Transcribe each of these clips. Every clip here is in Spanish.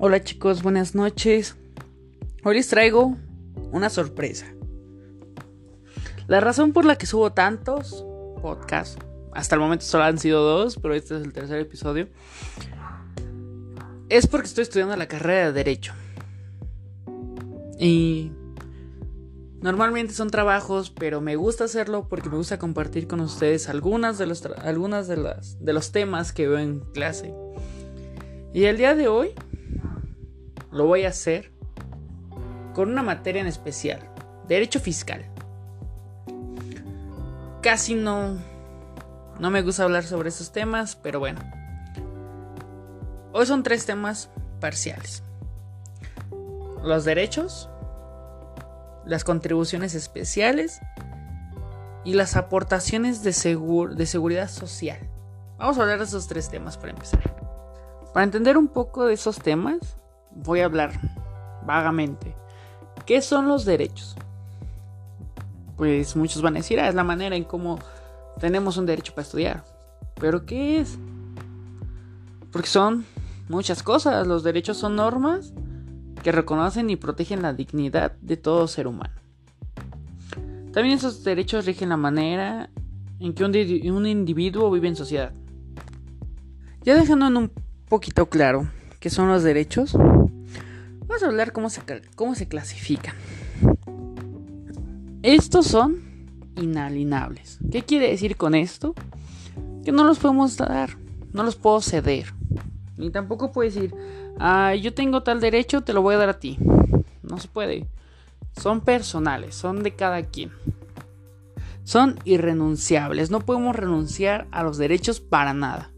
Hola chicos, buenas noches. Hoy les traigo una sorpresa. La razón por la que subo tantos podcasts, hasta el momento solo han sido dos, pero este es el tercer episodio, es porque estoy estudiando la carrera de Derecho. Y normalmente son trabajos, pero me gusta hacerlo porque me gusta compartir con ustedes algunas de los, algunas de, las, de los temas que veo en clase. Y el día de hoy lo voy a hacer con una materia en especial, derecho fiscal. Casi no no me gusta hablar sobre esos temas, pero bueno. Hoy son tres temas parciales. Los derechos, las contribuciones especiales y las aportaciones de, de seguridad social. Vamos a hablar de esos tres temas para empezar. Para entender un poco de esos temas, voy a hablar vagamente. ¿Qué son los derechos? Pues muchos van a decir, ah, es la manera en cómo tenemos un derecho para estudiar. ¿Pero qué es? Porque son muchas cosas. Los derechos son normas que reconocen y protegen la dignidad de todo ser humano. También esos derechos rigen la manera en que un, individuo vive en sociedad. Ya dejando en un poquito claro qué son los derechos, vamos a hablar cómo se, cómo se clasifican. Estos son inalienables. ¿Qué quiere decir con esto? Que no los podemos dar, no los puedo ceder. Ni tampoco puedo decir, ah, yo tengo tal derecho, te lo voy a dar a ti. No se puede. Son personales, son de cada quien. Son irrenunciables, no podemos renunciar a los derechos para nada.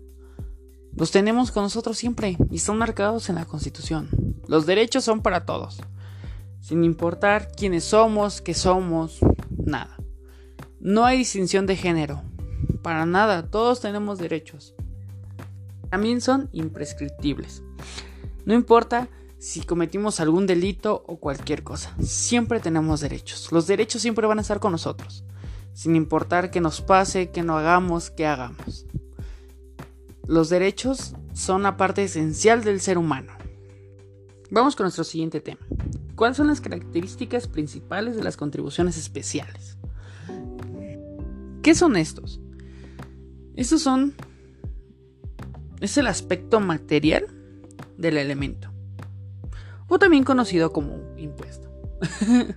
Los tenemos con nosotros siempre y están marcados en la Constitución. Los derechos son para todos, sin importar quiénes somos, qué somos, nada. No hay distinción de género, para nada, todos tenemos derechos. También son imprescriptibles. No importa si cometimos algún delito o cualquier cosa, siempre tenemos derechos. Los derechos siempre van a estar con nosotros, sin importar qué nos pase, qué no hagamos, qué hagamos. Los derechos son una parte esencial del ser humano. Vamos con nuestro siguiente tema. ¿Cuáles son las características principales de las contribuciones especiales? ¿Qué son estos? Estos son... Es el aspecto material del elemento. O también conocido como impuesto.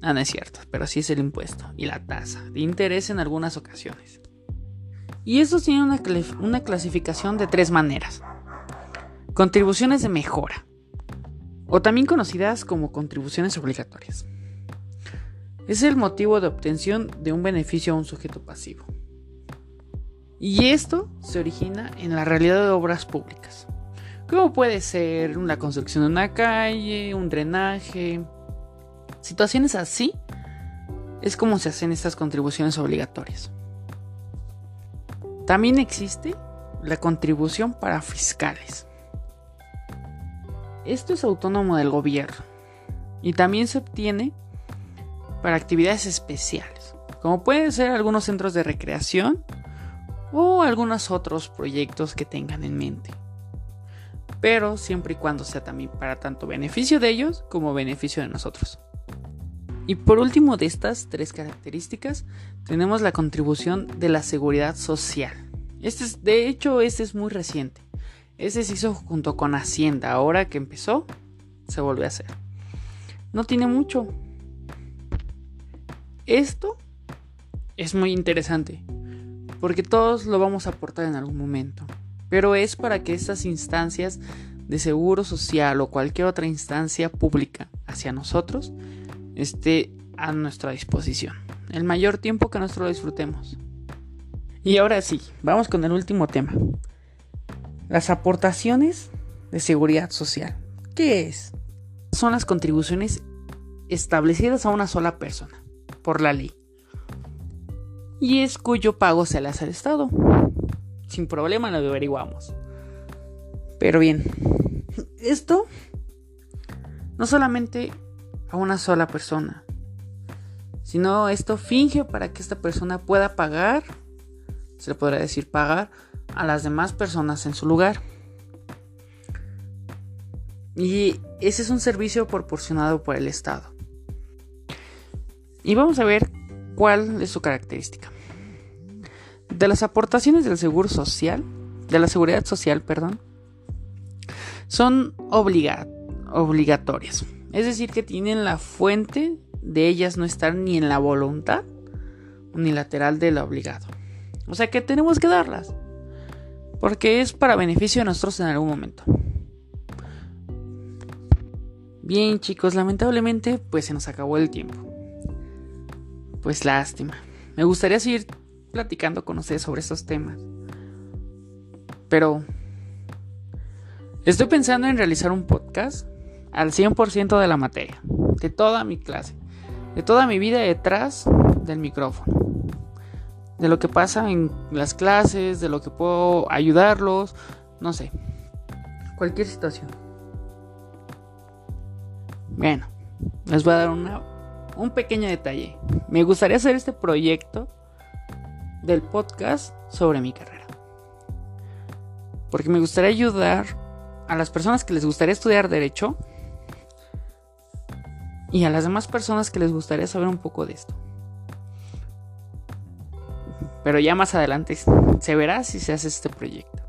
ah, no es cierto, pero sí es el impuesto y la tasa de interés en algunas ocasiones. Y estos tienen una, una clasificación de tres maneras. Contribuciones de mejora, o también conocidas como contribuciones obligatorias. Es el motivo de obtención de un beneficio a un sujeto pasivo. Y esto se origina en la realidad de obras públicas, como puede ser la construcción de una calle, un drenaje. Situaciones así es como se hacen estas contribuciones obligatorias. También existe la contribución para fiscales. Esto es autónomo del gobierno y también se obtiene para actividades especiales, como pueden ser algunos centros de recreación o algunos otros proyectos que tengan en mente. Pero siempre y cuando sea también para tanto beneficio de ellos como beneficio de nosotros. Y por último de estas tres características tenemos la contribución de la seguridad social. Este es, de hecho, este es muy reciente. Este se hizo junto con Hacienda. Ahora que empezó, se volvió a hacer. No tiene mucho, esto es muy interesante, porque todos lo vamos a aportar en algún momento, pero es para que estas instancias de seguro social o cualquier otra instancia pública hacia nosotros esté a nuestra disposición, el mayor tiempo que nosotros lo disfrutemos. Y ahora sí, vamos con el último tema. Las aportaciones de seguridad social. ¿Qué es? Son las contribuciones establecidas a una sola persona por la ley. Y es cuyo pago se le hace al Estado. Sin problema lo averiguamos. Pero bien, esto no solamente a una sola persona, sino esto finge para que esta persona pueda pagar, se le podrá decir pagar, a las demás personas en su lugar. Y ese es un servicio proporcionado por el Estado. Y vamos a ver cuál es su característica. De las aportaciones del seguro social, de la seguridad social, perdón, son obligatorias. Es decir, que tienen la fuente de ellas no estar ni en la voluntad unilateral del obligado. O sea que tenemos que darlas. Porque es para beneficio de nosotros en algún momento. Bien chicos, lamentablemente pues se nos acabó el tiempo. Pues lástima. Me gustaría seguir platicando con ustedes sobre estos temas. Pero estoy pensando en realizar un podcast al 100% de la materia, de toda mi clase, de toda mi vida detrás del micrófono, de lo que pasa en las clases, de lo que puedo ayudarlos, no sé, cualquier situación. Bueno, les voy a dar un pequeño detalle. Me gustaría hacer este proyecto del podcast sobre mi carrera. Porque me gustaría ayudar a las personas que les gustaría estudiar derecho y a las demás personas que les gustaría saber un poco de esto. Pero ya más adelante se verá si se hace este proyecto.